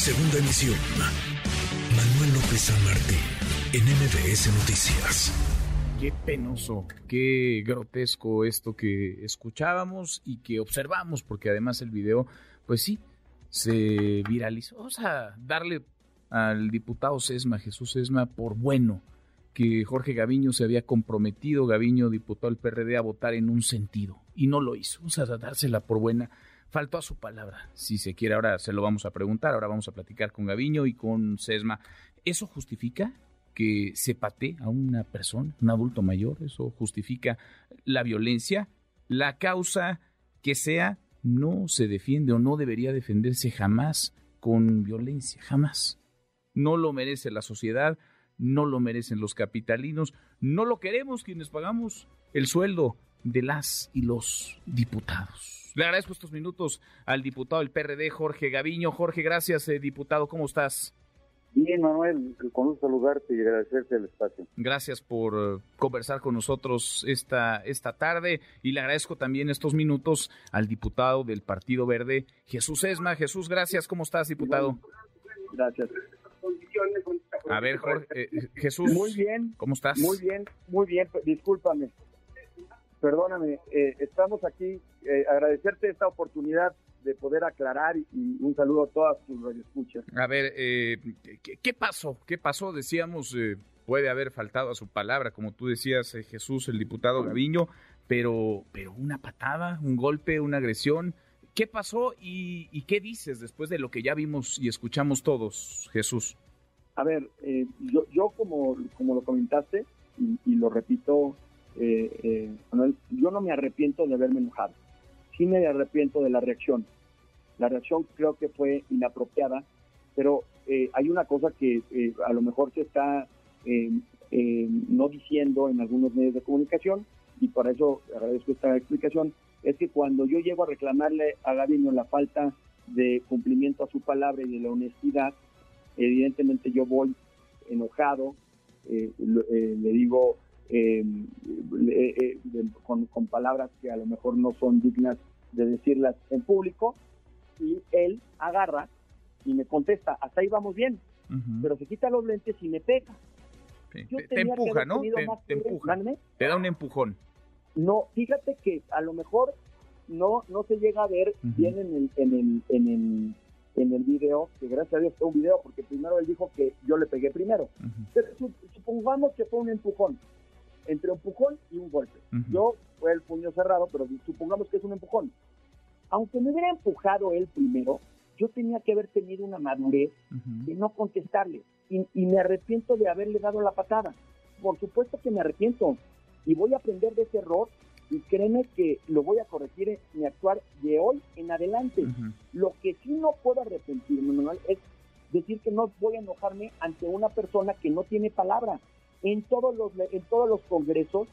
Segunda emisión. Manuel López San Martín, en MBS Noticias. Qué penoso, qué grotesco esto que escuchábamos y que observamos, porque además el video, pues sí, se viralizó. Vamos a darle al diputado Sesma, Jesús Sesma, por bueno que Jorge Gaviño se había comprometido, Gaviño, diputado del PRD, a votar en un sentido y no lo hizo. Vamos a dársela por buena. Faltó a su palabra. Si se quiere, ahora se lo vamos a preguntar. Ahora vamos a platicar con Gaviño y con Sesma. ¿Eso justifica que se patee a una persona, un adulto mayor? ¿Eso justifica la violencia? La causa que sea no se defiende o no debería defenderse jamás con violencia, jamás. No lo merece la sociedad, no lo merecen los capitalinos, no lo queremos quienes pagamos el sueldo de las y los diputados. Le agradezco estos minutos al diputado del PRD, Jorge Gaviño. Jorge, gracias, eh, diputado. ¿Cómo estás? Bien, Manuel, con un saludarte y agradecerte el espacio. Gracias por eh, conversar con nosotros esta, esta tarde y le agradezco también estos minutos al diputado del Partido Verde, Jesús Esma. Jesús, gracias. ¿Cómo estás, diputado? Gracias. A ver, Jorge, eh, Jesús. Muy bien. ¿Cómo estás? Muy bien, muy bien. Discúlpame. Perdóname. Eh, estamos aquí. Eh, agradecerte esta oportunidad de poder aclarar y, un saludo a todas tus radioescuchas. A ver, ¿qué, ¿qué, pasó? ¿Qué pasó? Decíamos, puede haber faltado a su palabra, como tú decías, Jesús, el diputado Gaviño, pero, pero una patada, un golpe, una agresión. ¿Qué pasó y, y, qué dices después de lo que ya vimos y escuchamos todos, Jesús? A ver, eh, yo, yo como, como lo comentaste y, lo repito, eh, eh, Manuel, yo no me arrepiento de haberme enojado. Sí me arrepiento de la reacción. La reacción creo que fue inapropiada, pero hay una cosa que a lo mejor se está no diciendo en algunos medios de comunicación y por eso agradezco esta explicación, es que cuando yo llego a reclamarle a Gavino la falta de cumplimiento a su palabra y de la honestidad, evidentemente yo voy enojado, eh, eh, le digo eh, con, palabras que a lo mejor no son dignas de decirlas en público, y él agarra y me contesta, hasta ahí vamos bien, pero se quita los lentes y me pega. te, empuja, ¿no? Te, empuja. Te da un empujón. No, fíjate que a lo mejor no no se llega a ver bien en el, en el, en el en el video, que gracias a Dios fue un video, porque primero él dijo que yo le pegué primero. Pero supongamos que fue un empujón, entre un empujón y un golpe. Yo fue el puño cerrado, pero supongamos que es un empujón. Aunque me hubiera empujado él primero, yo tenía que haber tenido una madurez de no contestarle. Y, y me arrepiento de haberle dado la patada. Por supuesto que me arrepiento. Y voy a aprender de ese error y créeme que lo voy a corregir en mi actuar de hoy en adelante. Lo que sí no puedo arrepentirme, Manuel, es decir que no voy a enojarme ante una persona que no tiene palabra. En todos los, en todos los congresos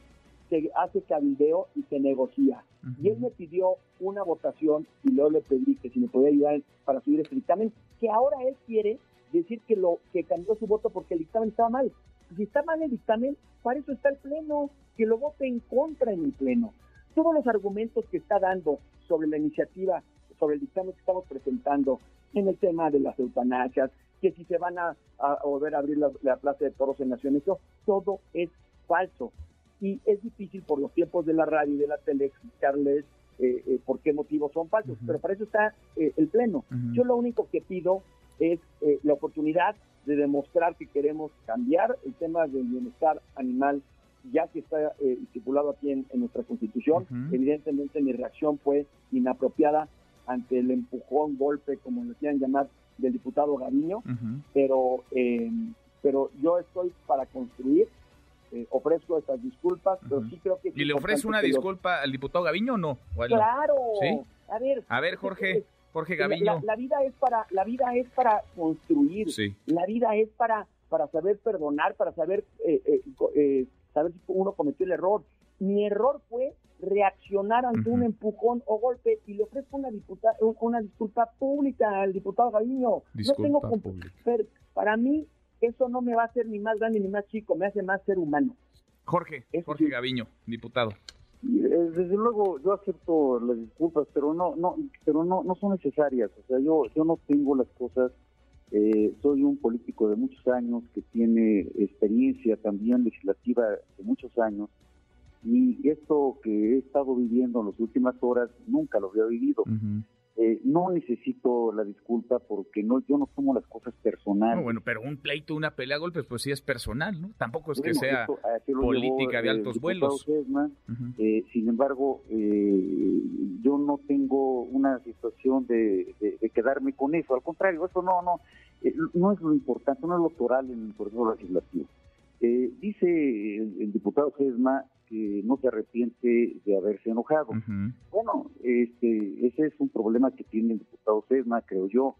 se hace cabildeo y se negocia. Y él me pidió una votación y luego le pedí que si me podía ayudar para subir este dictamen, que ahora él quiere decir que lo que cambió su voto porque el dictamen estaba mal. Si está mal el dictamen, para eso está el Pleno que lo vote en contra en el Pleno. Todos los argumentos que está dando sobre la iniciativa, sobre el dictamen que estamos presentando en el tema de las eutanasias, que si se van a, volver a abrir la, Plaza de Toros en Naciones, todo es falso. Y es difícil por los tiempos de la radio y de la tele explicarles eh, eh, por qué motivos son falsos, pero para eso está eh, el Pleno. Yo lo único que pido es la oportunidad de demostrar que queremos cambiar el tema del bienestar animal ya que está eh, estipulado aquí en, nuestra constitución. Evidentemente mi reacción fue inapropiada ante el empujón, golpe, como lo quieran llamar, del diputado Gaviño, pero, eh, pero yo estoy para construir, eh, ofrezco estas disculpas, pero sí creo que... ¿Y le ofrece una disculpa al diputado Gaviño o no? Claro, a ver... A ver, Jorge... Jorge Gaviño. La, vida es para, la vida es para construir. La vida es para, para saber perdonar, para saber eh, saber si uno cometió el error. Mi error fue reaccionar ante un empujón o golpe y le ofrezco una, una disculpa pública al diputado Gaviño. no tengo Para mí, eso no me va a hacer ni más grande ni más chico, me hace más ser humano. Jorge, Jorge Gaviño, diputado. Eh, desde luego yo acepto las disculpas, pero no, no, pero no, no son necesarias. O sea, yo, yo no tengo las cosas Eh, soy un político de muchos años que tiene experiencia también legislativa de muchos años y esto que he estado viviendo en las últimas horas nunca lo había vivido. Eh, no necesito la disculpa porque no yo no tomo las cosas personales. bueno, pero un pleito, una pelea a golpes, pues sí es personal, ¿no? Tampoco es que sea política de altos vuelos. Eh, sin embargo, eh, yo no tengo una situación de, quedarme con eso. Al contrario, eso no no no es lo importante, no es lo toral en el proceso legislativo. dice el, diputado Sesma que no se arrepiente de haberse enojado. Bueno, este, ese es un problema que tiene el diputado Sesma, creo yo,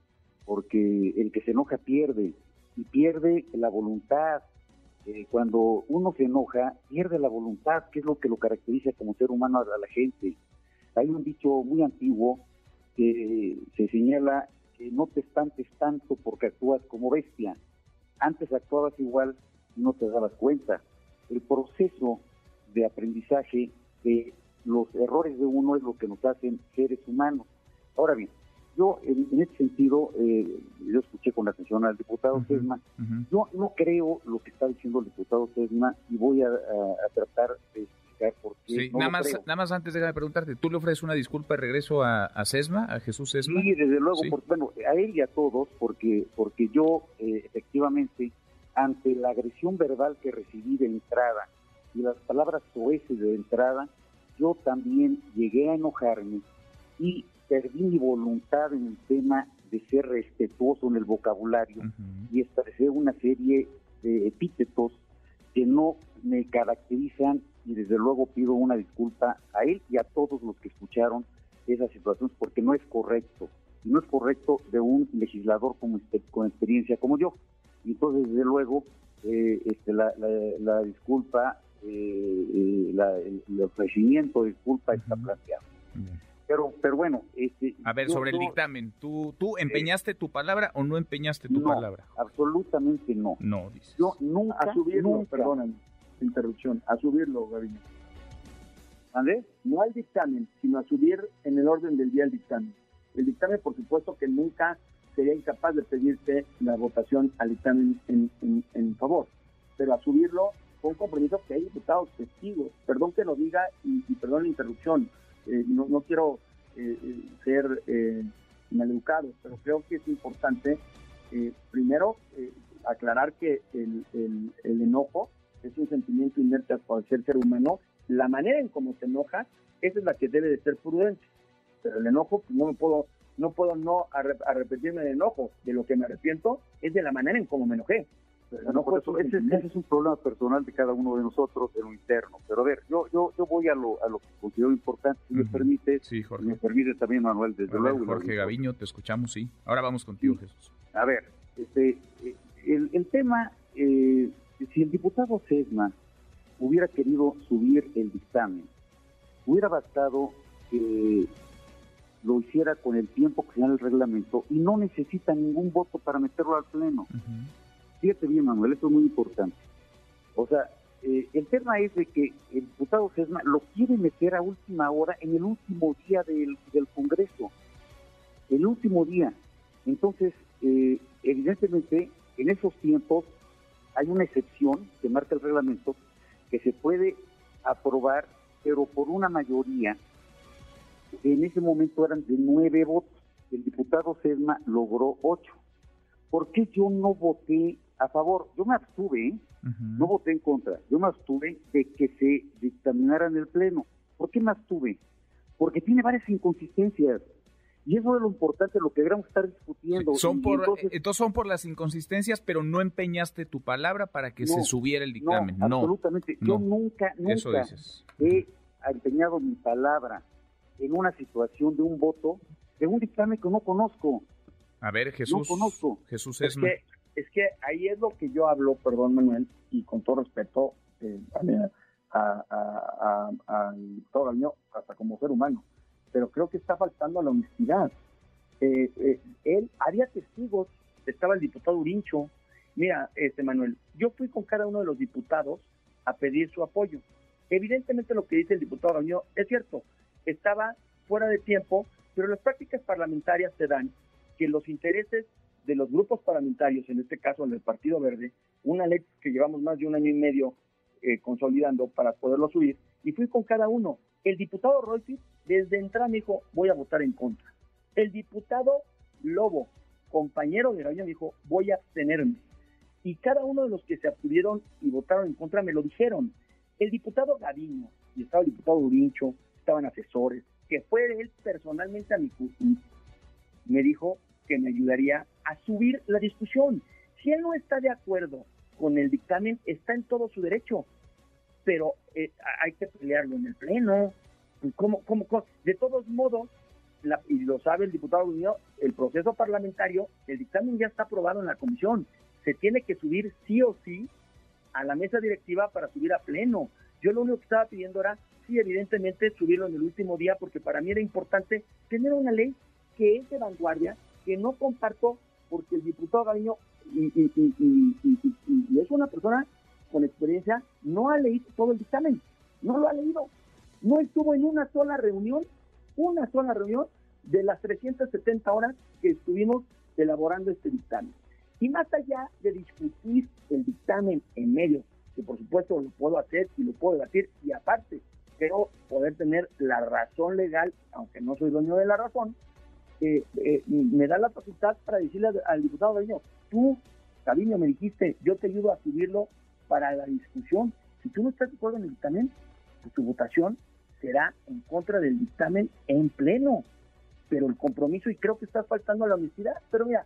porque el que se enoja pierde y pierde la voluntad. Eh, cuando uno se enoja, pierde la voluntad, que es lo que lo caracteriza como ser humano a la gente. Hay un dicho muy antiguo que se señala que no te espantes tanto porque actúas como bestia. Antes actuabas igual y no te dabas cuenta. El proceso de aprendizaje de los errores de uno es lo que nos hacen seres humanos. Ahora bien, yo en, en este sentido, eh, yo escuché con atención al diputado Sesma, yo no creo lo que está diciendo el diputado Sesma y voy a, tratar de explicar por qué. Sí, nada, más, nada más antes déjame preguntarte, ¿tú le ofreces una disculpa de regreso a, Sesma, a Jesús Sesma? Sí, desde luego, bueno, a él y a todos, porque, porque yo eh, efectivamente, ante la agresión verbal que recibí de entrada, y las palabras soeces de entrada, yo también llegué a enojarme y perdí mi voluntad en el tema de ser respetuoso en el vocabulario y establecer una serie de epítetos que no me caracterizan y desde luego pido una disculpa a él y a todos los que escucharon esas situaciones porque no es correcto, no es correcto de un legislador como este, con experiencia como yo. Entonces, desde luego, eh, este, la, la disculpa eh, el, ofrecimiento de disculpa está planteado. Pero, pero bueno, este, a ver, sobre el dictamen, ¿tú, tú empeñaste tu palabra o no empeñaste tu palabra? Absolutamente no. No, dices. Yo nunca, a subirlo, perdóname, interrupción, a subirlo, Gabriel. ¿Vale? No al dictamen, sino a subir en el orden del día el dictamen. El dictamen, por supuesto, que nunca sería incapaz de pedirte la votación al dictamen en, en, en favor, pero a subirlo con compromiso que hay diputados testigos. Perdón que lo diga y, perdón la interrupción. Eh, no, no, quiero eh, eh, ser eh, maleducado, pero creo que es importante primero aclarar que el, el, enojo es un sentimiento inerte a cualquier ser humano. La manera en cómo se enoja, esa es la que debe de ser prudente. Pero el enojo, pues no me puedo no puedo no arrepentirme del enojo. De lo que me arrepiento es de la manera en cómo me enojé ese, es un problema personal de cada uno de nosotros en lo interno. Pero a ver, yo yo yo voy a lo, a lo que considero importante, si me permite. Sí, Jorge. Me permite también, Manuel, desde luego. Jorge Gaviño, te escuchamos, sí. Ahora vamos contigo, Jesús. A ver, este, el, el tema, eh, si el diputado Sesma hubiera querido subir el dictamen, hubiera bastado que lo hiciera con el tiempo que da el reglamento y no necesita ningún voto para meterlo al pleno. Fíjate bien, Manuel, esto es muy importante. O sea, eh, el tema es de que el diputado Sesma lo quiere meter a última hora en el último día del, Congreso. El último día. Entonces, eh, evidentemente, en esos tiempos hay una excepción que marca el reglamento que se puede aprobar, pero por una mayoría. En ese momento eran de nueve votos. El diputado Sesma logró ocho. ¿Por qué yo no voté a favor. Yo me abstuve, ¿eh? no voté en contra, yo me abstuve de que se dictaminara en el Pleno. ¿Por qué me abstuve? Porque tiene varias inconsistencias. Y eso es lo importante, lo que deberíamos estar discutiendo. Son por, entonces, son por las inconsistencias, pero no empeñaste tu palabra para que se subiera el dictamen. No, absolutamente. Yo nunca, nunca he empeñado mi palabra en una situación de un voto de un dictamen que no conozco. A ver, Jesús. No conozco. Jesús es es que ahí es lo que yo hablo, perdón Manuel, y con todo respeto eh, a, a, a, hasta como ser humano, pero creo que está faltando la honestidad. Eh, eh, él había testigos, estaba el diputado Urincho. Mira, este Manuel, yo fui con cada uno de los diputados a pedir su apoyo. Evidentemente lo que dice el diputado Gaviño es cierto, estaba fuera de tiempo, pero las prácticas parlamentarias te dan que los intereses de los grupos parlamentarios, en este caso del Partido Verde, una ley que llevamos más de un año y medio eh, consolidando para poderlo subir, y fui con cada uno. El diputado Royce desde entrada me dijo, voy a votar en contra. El diputado Lobo, compañero de Gaviño, me dijo, voy a abstenerme. Y cada uno de los que se abstuvieron y votaron en contra me lo dijeron. El diputado Gaviño, y estaba el diputado Urincho, estaban asesores, que fue él personalmente a mi me dijo que me ayudaría a subir la discusión. Si él no está de acuerdo con el dictamen, está en todo su derecho, pero eh, hay que pelearlo en el Pleno. ¿Cómo, cómo, De todos modos, y lo sabe el diputado Unión, el proceso parlamentario, el dictamen ya está aprobado en la comisión. Se tiene que subir sí o sí a la mesa directiva para subir a pleno. Yo lo único que estaba pidiendo era, sí, evidentemente, subirlo en el último día, porque para mí era importante tener una ley que es de vanguardia, que no comparto, porque el diputado Gaviño, y, y es una persona con experiencia, no ha leído todo el dictamen, no lo ha leído, no estuvo en una sola reunión, una sola reunión de las 370 horas que estuvimos elaborando este dictamen. Y más allá de discutir el dictamen en medio, que por supuesto lo puedo hacer y lo puedo debatir, y aparte quiero poder tener la razón legal, aunque no soy dueño de la razón, eh, eh, me da la facultad para decirle al, diputado Gaviño, tú, Gaviño, me dijiste, yo te ayudo a subirlo para la discusión. Si tú no estás de acuerdo en el dictamen, pues tu votación será en contra del dictamen en pleno. Pero el compromiso, y creo que está faltando la honestidad, pero mira,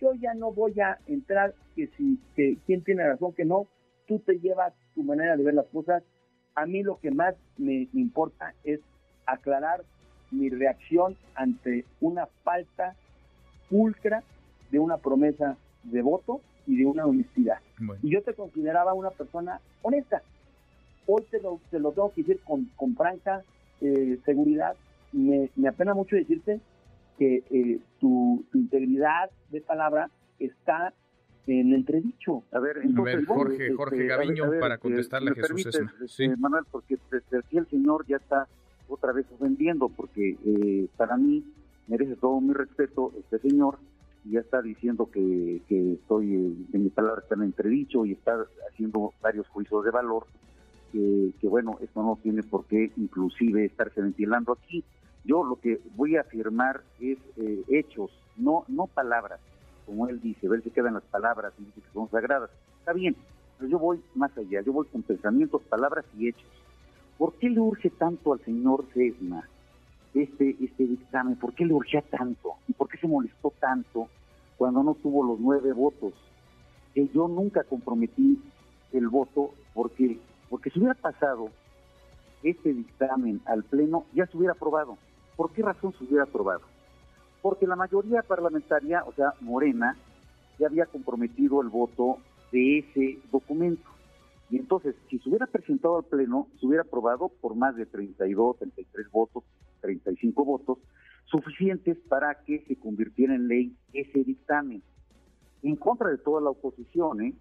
yo ya no voy a entrar que si que quién tiene razón, que no, tú te llevas tu manera de ver las cosas. A mí lo que más me importa es aclarar mi reacción ante una falta pulcra de una promesa de voto y de una honestidad. Y yo te consideraba una persona honesta. Hoy te lo, te lo tengo que decir con, con franca eh, seguridad. Me, me, apena mucho decirte que eh, tu, integridad de palabra está en entredicho. A ver, entonces, Jorge, este, Jorge Gaviño, para contestarle a Jesús Esma. Este, Manuel, porque aquí el señor ya está otra vez ofendiendo, porque eh, para mí merece todo mi respeto este señor y ya está diciendo que, que estoy, en mi palabra está en entredicho y está haciendo varios juicios de valor, que, bueno, esto no tiene por qué inclusive estarse ventilando aquí. Yo lo que voy a afirmar es eh, hechos, no, no palabras, como él dice, ver si quedan las palabras y dice que son sagradas. Está bien, pero yo voy más allá, yo voy con pensamientos, palabras y hechos. ¿Por qué le urge tanto al señor Sesma este, este dictamen? ¿Por qué le urgía tanto? ¿Y por qué se molestó tanto cuando no tuvo los nueve votos? Que yo nunca comprometí el voto porque, porque si hubiera pasado este dictamen al Pleno, ya se hubiera aprobado. ¿Por qué razón se hubiera aprobado? Porque la mayoría parlamentaria, o sea, Morena, ya había comprometido el voto de ese documento. Y entonces, si se hubiera presentado al Pleno, se hubiera aprobado por más de 32, 33 votos, 35 votos, suficientes para que se convirtiera en ley ese dictamen. En contra de toda la oposición, ¿eh?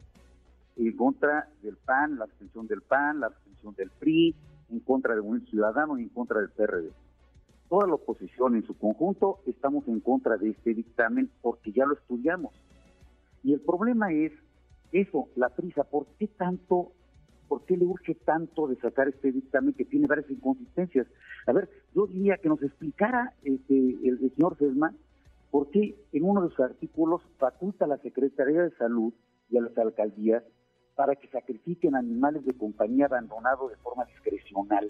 en contra del PAN, la abstención del PAN, la abstención del PRI, en contra del Movimiento Ciudadano y en contra del PRD. Toda la oposición en su conjunto estamos en contra de este dictamen porque ya lo estudiamos. Y el problema es eso, la prisa, ¿por qué tanto ¿por qué le urge tanto de sacar este dictamen que tiene varias inconsistencias? A ver, yo diría que nos explicara este, el, señor Sesma por qué en uno de sus artículos faculta a la Secretaría de Salud y a las alcaldías para que sacrifiquen animales de compañía abandonados de forma discrecional.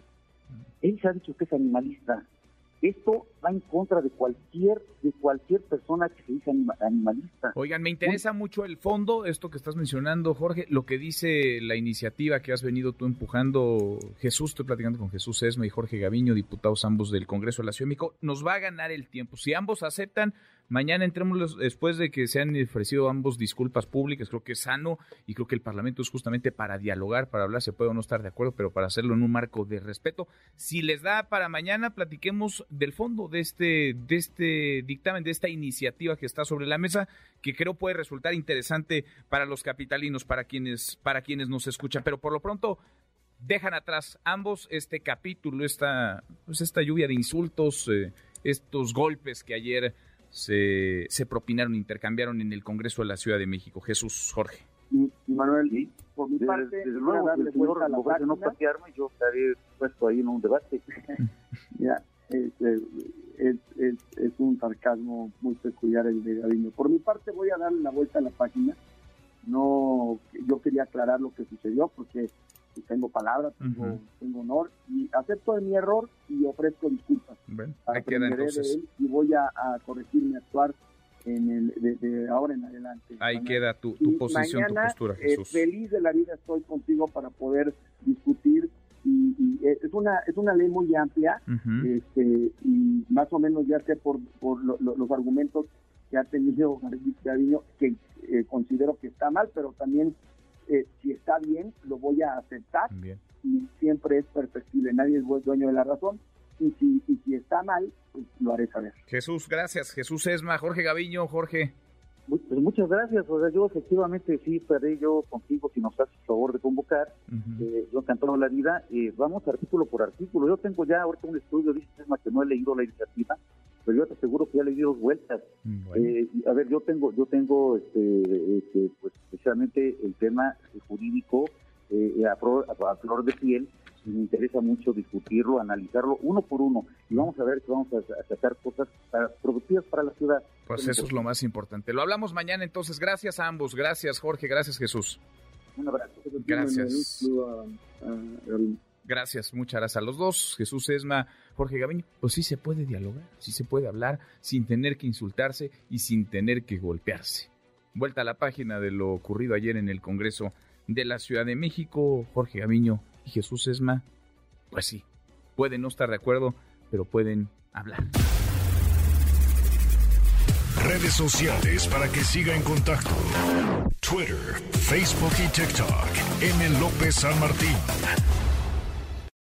Él se ha dicho que es animalista. Esto va en contra de cualquier de cualquier persona que se dice animalista. Oigan, me interesa mucho el fondo, esto que estás mencionando, Jorge, lo que dice la iniciativa que has venido tú empujando, Jesús, estoy platicando con Jesús Esma y Jorge Gaviño, diputados ambos del Congreso de la Ciudad de México, nos va a ganar el tiempo. Si ambos aceptan, Mañana entremos después de que se han ofrecido ambos disculpas públicas, creo que es sano y creo que el Parlamento es justamente para dialogar, para hablar, se puede o no estar de acuerdo, pero para hacerlo en un marco de respeto. Si les da para mañana, platiquemos del fondo de este, de este dictamen, de esta iniciativa que está sobre la mesa, que creo puede resultar interesante para los capitalinos, para quienes, para quienes nos escuchan. Pero por lo pronto, dejan atrás ambos este capítulo, esta, pues esta lluvia de insultos, eh, estos golpes que ayer se, se propinaron, intercambiaron en el Congreso de la Ciudad de México. Jesús Jorge. Manuel, por mi parte, desde, luego, darle el señor, a la no patearme, yo estaré puesto ahí en un debate. ya, es, es, es, es, un sarcasmo muy peculiar el de Gaviño. Por mi parte, voy a darle la vuelta a la página. No, yo quería aclarar lo que sucedió porque tengo palabra, tengo, tengo, honor y acepto de mi error y ofrezco disculpas. Bueno, queda entonces. De él y voy a, a corregir mi actuar en el, de, ahora en adelante. Ahí queda tu, tu posición, tu postura, eh, Jesús. feliz de la vida estoy contigo para poder discutir y, es una es una ley muy amplia este, y más o menos ya sé por, por los argumentos que ha tenido Gaviño que eh, considero que está mal, pero también eh, si está bien lo voy a aceptar y siempre es perfectible, nadie es dueño de la razón y si, si está mal, pues lo haré saber. Jesús, gracias. Jesús Esma, Jorge Gaviño, Jorge. Pues muchas gracias. O sea, yo efectivamente sí estaré yo contigo si nos haces favor de convocar. eh, yo encantado la vida. Eh, vamos artículo por artículo. Yo tengo ya ahorita un estudio, dice Esma, que no he leído la iniciativa, pero yo te aseguro que ya leí dos vueltas. Eh, a ver, yo tengo, yo tengo este, este especialmente el tema jurídico eh, a, a flor de piel me interesa mucho discutirlo, analizarlo uno por uno y vamos a ver que vamos a, sacar cosas productivas para la ciudad. Pues eso es lo más importante. Lo hablamos mañana entonces. Gracias a ambos. Gracias Jorge. Gracias Jesús. Un abrazo. Gracias. Gracias, muchas gracias a los dos, Jesús Esma, Jorge Gaviño. Pues sí se puede dialogar, sí se puede hablar sin tener que insultarse y sin tener que golpearse. Vuelta a la página de lo ocurrido ayer en el Congreso de la Ciudad de México, Jorge Gaviño y Jesús Esma, pues sí, pueden no estar de acuerdo, pero pueden hablar. Redes sociales para que siga en contacto: Twitter, Facebook y TikTok. M. López San Martín.